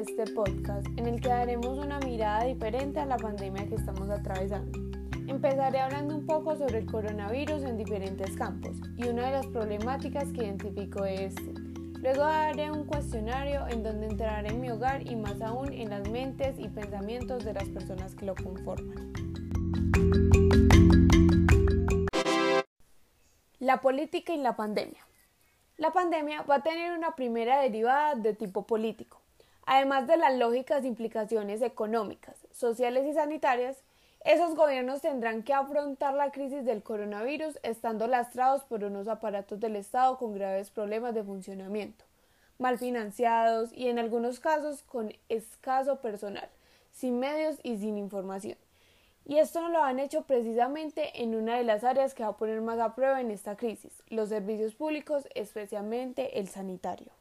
este podcast en el que daremos una mirada diferente a la pandemia que estamos atravesando. Empezaré hablando un poco sobre el coronavirus en diferentes campos y una de las problemáticas que identifico es este. Luego haré un cuestionario en donde entraré en mi hogar y más aún en las mentes y pensamientos de las personas que lo conforman. La política y la pandemia. La pandemia va a tener una primera derivada de tipo político. Además de las lógicas implicaciones económicas, sociales y sanitarias, esos gobiernos tendrán que afrontar la crisis del coronavirus estando lastrados por unos aparatos del Estado con graves problemas de funcionamiento, mal financiados y en algunos casos con escaso personal, sin medios y sin información. Y esto lo han hecho precisamente en una de las áreas que va a poner más a prueba en esta crisis, los servicios públicos, especialmente el sanitario.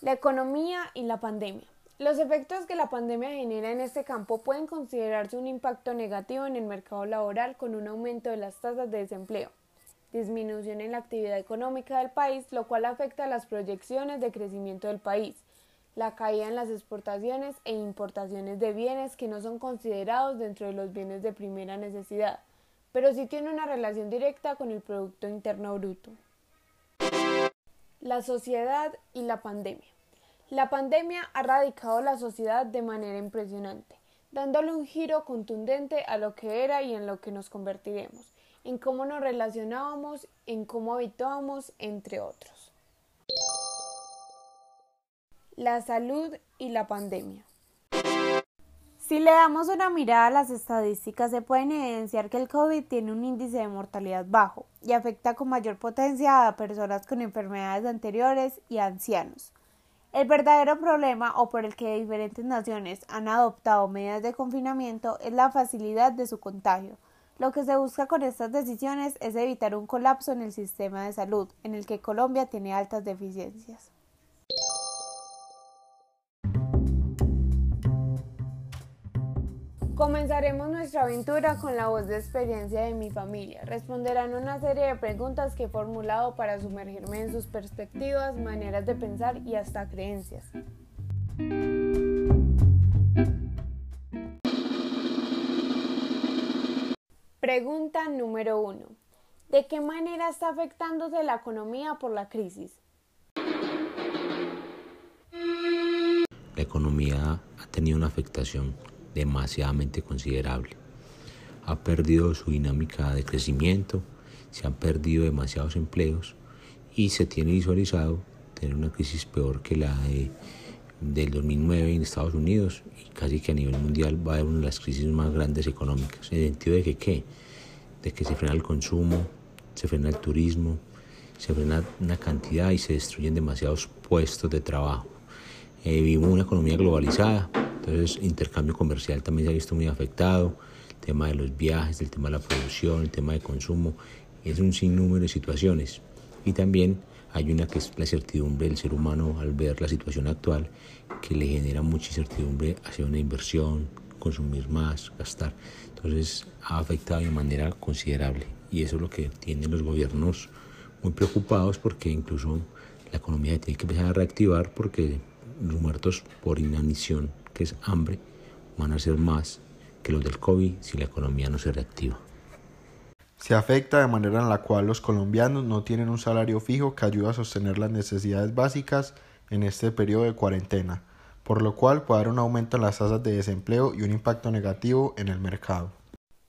La economía y la pandemia. Los efectos que la pandemia genera en este campo pueden considerarse un impacto negativo en el mercado laboral con un aumento de las tasas de desempleo, disminución en la actividad económica del país, lo cual afecta a las proyecciones de crecimiento del país, la caída en las exportaciones e importaciones de bienes que no son considerados dentro de los bienes de primera necesidad, pero sí tiene una relación directa con el Producto Interno Bruto. La sociedad y la pandemia. La pandemia ha radicado la sociedad de manera impresionante, dándole un giro contundente a lo que era y en lo que nos convertiremos, en cómo nos relacionábamos, en cómo habitábamos, entre otros. La salud y la pandemia. Si le damos una mirada a las estadísticas, se pueden evidenciar que el COVID tiene un índice de mortalidad bajo y afecta con mayor potencia a personas con enfermedades anteriores y ancianos. El verdadero problema o por el que diferentes naciones han adoptado medidas de confinamiento es la facilidad de su contagio. Lo que se busca con estas decisiones es evitar un colapso en el sistema de salud, en el que Colombia tiene altas deficiencias. Comenzaremos nuestra aventura con la voz de experiencia de mi familia. Responderán una serie de preguntas que he formulado para sumergirme en sus perspectivas, maneras de pensar y hasta creencias. Pregunta número 1. ¿De qué manera está afectándose la economía por la crisis? La economía ha tenido una afectación demasiadamente considerable. Ha perdido su dinámica de crecimiento, se han perdido demasiados empleos y se tiene visualizado tener una crisis peor que la de, del 2009 en Estados Unidos y casi que a nivel mundial va a haber una de las crisis más grandes económicas. ¿En el sentido de que qué? De que se frena el consumo, se frena el turismo, se frena una cantidad y se destruyen demasiados puestos de trabajo. Eh, vivimos una economía globalizada, entonces, intercambio comercial también se ha visto muy afectado, el tema de los viajes, el tema de la producción, el tema de consumo, es un sinnúmero de situaciones. Y también hay una que es la incertidumbre del ser humano al ver la situación actual, que le genera mucha incertidumbre hacia una inversión, consumir más, gastar. Entonces, ha afectado de manera considerable. Y eso es lo que tienen los gobiernos muy preocupados porque incluso la economía tiene que empezar a reactivar porque los muertos por inanición que es hambre, van a ser más que los del COVID si la economía no se reactiva. Se afecta de manera en la cual los colombianos no tienen un salario fijo que ayude a sostener las necesidades básicas en este periodo de cuarentena, por lo cual puede haber un aumento en las tasas de desempleo y un impacto negativo en el mercado.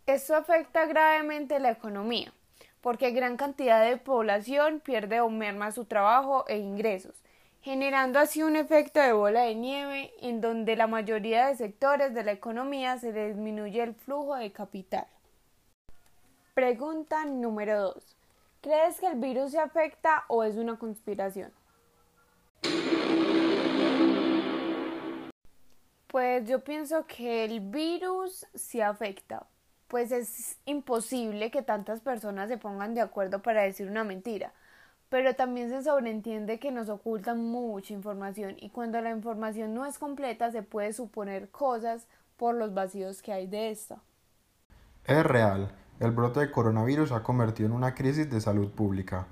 Esto afecta gravemente la economía, porque gran cantidad de población pierde o merma su trabajo e ingresos, generando así un efecto de bola de nieve en donde la mayoría de sectores de la economía se disminuye el flujo de capital. Pregunta número 2. ¿Crees que el virus se afecta o es una conspiración? Pues yo pienso que el virus se afecta, pues es imposible que tantas personas se pongan de acuerdo para decir una mentira pero también se sobreentiende que nos ocultan mucha información y cuando la información no es completa se puede suponer cosas por los vacíos que hay de esta. Es real, el brote de coronavirus ha convertido en una crisis de salud pública.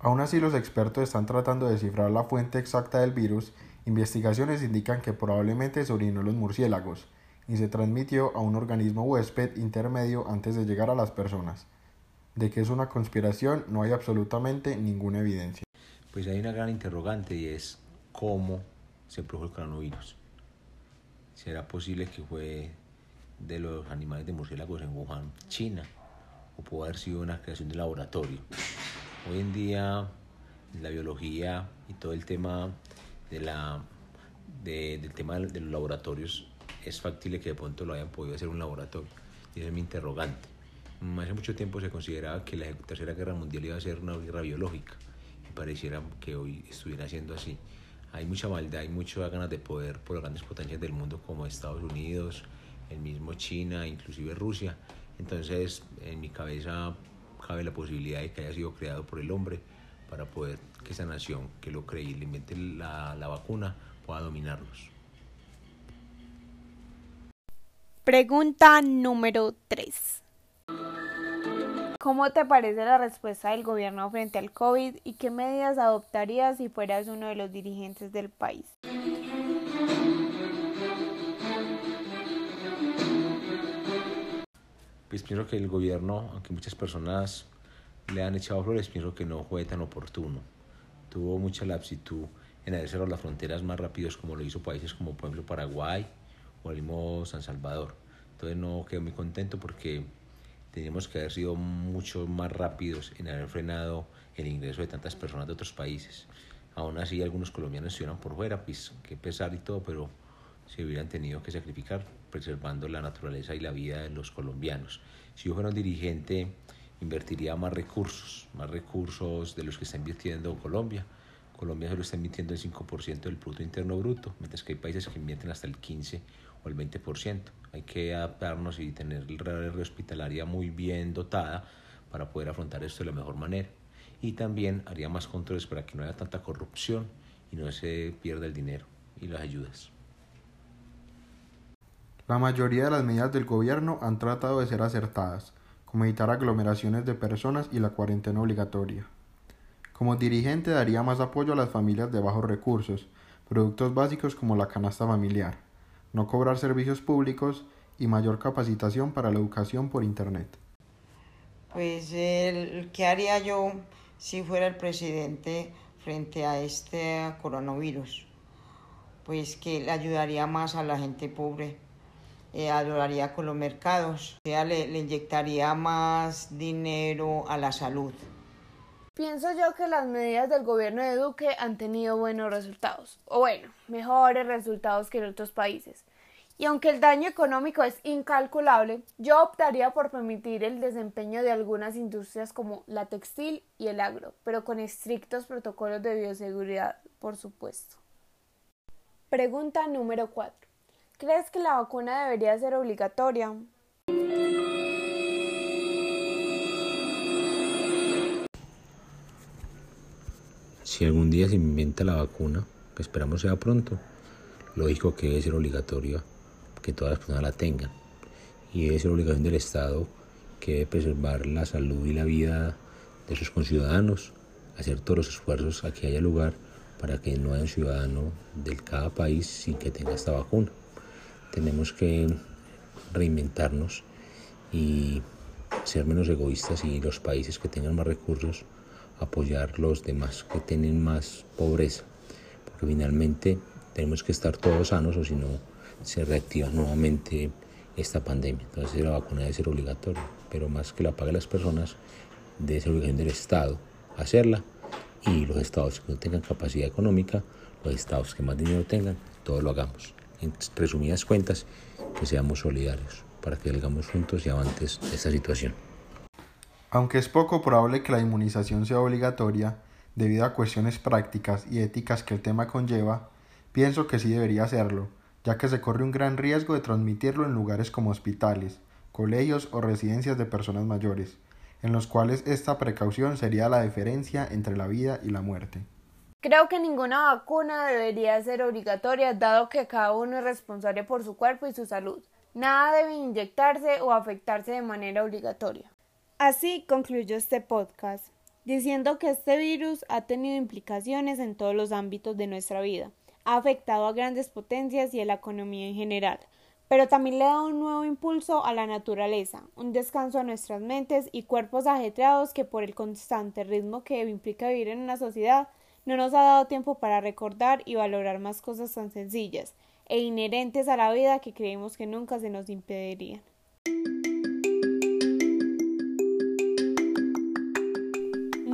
Aún así, los expertos están tratando de descifrar la fuente exacta del virus. Investigaciones indican que probablemente se los murciélagos y se transmitió a un organismo huésped intermedio antes de llegar a las personas. De que es una conspiración no hay absolutamente ninguna evidencia. Pues hay una gran interrogante y es cómo se produjo el coronavirus. ¿Será posible que fue de los animales de murciélagos en Wuhan, China? ¿O pudo haber sido una creación de laboratorio? Hoy en día la biología y todo el tema de la, del tema de los laboratorios es factible que de pronto lo hayan podido hacer un laboratorio. Y ese es mi interrogante. Hace mucho tiempo se consideraba que la Tercera Guerra Mundial iba a ser una guerra biológica y pareciera que hoy estuviera siendo así. Hay mucha maldad, hay muchas ganas de poder por las grandes potencias del mundo como Estados Unidos, el mismo China, inclusive Rusia. Entonces en mi cabeza cabe la posibilidad de que haya sido creado por el hombre para poder que esa nación que lo cree y le invente la, la vacuna pueda dominarnos. Pregunta número 3. ¿Cómo te parece la respuesta del gobierno frente al COVID y qué medidas adoptarías si fueras uno de los dirigentes del país? Pues pienso que el gobierno, aunque muchas personas le han echado flores, pienso que no fue tan oportuno. Tuvo mucha lapsitud en haber cerrado las fronteras más rápidos como lo hizo países como por ejemplo Paraguay o el mismo San Salvador. Entonces no quedé muy contento porque teníamos que haber sido mucho más rápidos en haber frenado el ingreso de tantas personas de otros países. Aún así algunos colombianos estuvieran por fuera, pues qué pesar y todo, pero se hubieran tenido que sacrificar preservando la naturaleza y la vida de los colombianos. Si yo fuera un dirigente, invertiría más recursos, más recursos de los que está invirtiendo Colombia. Colombia solo está invirtiendo el 5% del Producto Interno Bruto, mientras que hay países que invierten hasta el 15% o el 20%. Hay que adaptarnos y tener la red hospitalaria muy bien dotada para poder afrontar esto de la mejor manera. Y también haría más controles para que no haya tanta corrupción y no se pierda el dinero y las ayudas. La mayoría de las medidas del gobierno han tratado de ser acertadas, como evitar aglomeraciones de personas y la cuarentena obligatoria. Como dirigente daría más apoyo a las familias de bajos recursos, productos básicos como la canasta familiar, no cobrar servicios públicos y mayor capacitación para la educación por Internet. Pues, ¿qué haría yo si fuera el presidente frente a este coronavirus? Pues que le ayudaría más a la gente pobre, eh, ayudaría con los mercados, sea, le inyectaría más dinero a la salud. Pienso yo que las medidas del gobierno de Duque han tenido buenos resultados, o bueno, mejores resultados que en otros países. Y aunque el daño económico es incalculable, yo optaría por permitir el desempeño de algunas industrias como la textil y el agro, pero con estrictos protocolos de bioseguridad, por supuesto. Pregunta número 4. ¿Crees que la vacuna debería ser obligatoria? Si algún día se inventa la vacuna, que esperamos sea pronto, lógico que debe ser obligatoria que todas las personas la tengan. Y debe ser obligación del Estado que debe preservar la salud y la vida de sus conciudadanos, hacer todos los esfuerzos a que haya lugar para que no haya un ciudadano de cada país sin que tenga esta vacuna. Tenemos que reinventarnos y ser menos egoístas y los países que tengan más recursos apoyar los demás que tienen más pobreza, porque finalmente tenemos que estar todos sanos o si no se reactiva nuevamente esta pandemia. Entonces la vacuna debe ser obligatoria, pero más que la paguen las personas, debe ser obligación del Estado hacerla y los estados que no tengan capacidad económica, los estados que más dinero tengan, todo lo hagamos. En resumidas cuentas, que seamos solidarios para que salgamos juntos y avantes de esta situación. Aunque es poco probable que la inmunización sea obligatoria, debido a cuestiones prácticas y éticas que el tema conlleva, pienso que sí debería serlo, ya que se corre un gran riesgo de transmitirlo en lugares como hospitales, colegios o residencias de personas mayores, en los cuales esta precaución sería la diferencia entre la vida y la muerte. Creo que ninguna vacuna debería ser obligatoria, dado que cada uno es responsable por su cuerpo y su salud. Nada debe inyectarse o afectarse de manera obligatoria. Así concluyó este podcast. diciendo que este virus ha tenido implicaciones en todos los ámbitos de nuestra vida, ha afectado a grandes potencias y a la economía en general, pero también le dado un nuevo impulso a la naturaleza, un descanso a nuestras mentes y cuerpos ajetreados que por el constante ritmo que implica vivir en una sociedad no nos ha dado tiempo para recordar y valorar más cosas tan sencillas e inherentes a la vida que creímos que nunca se nos impedirían.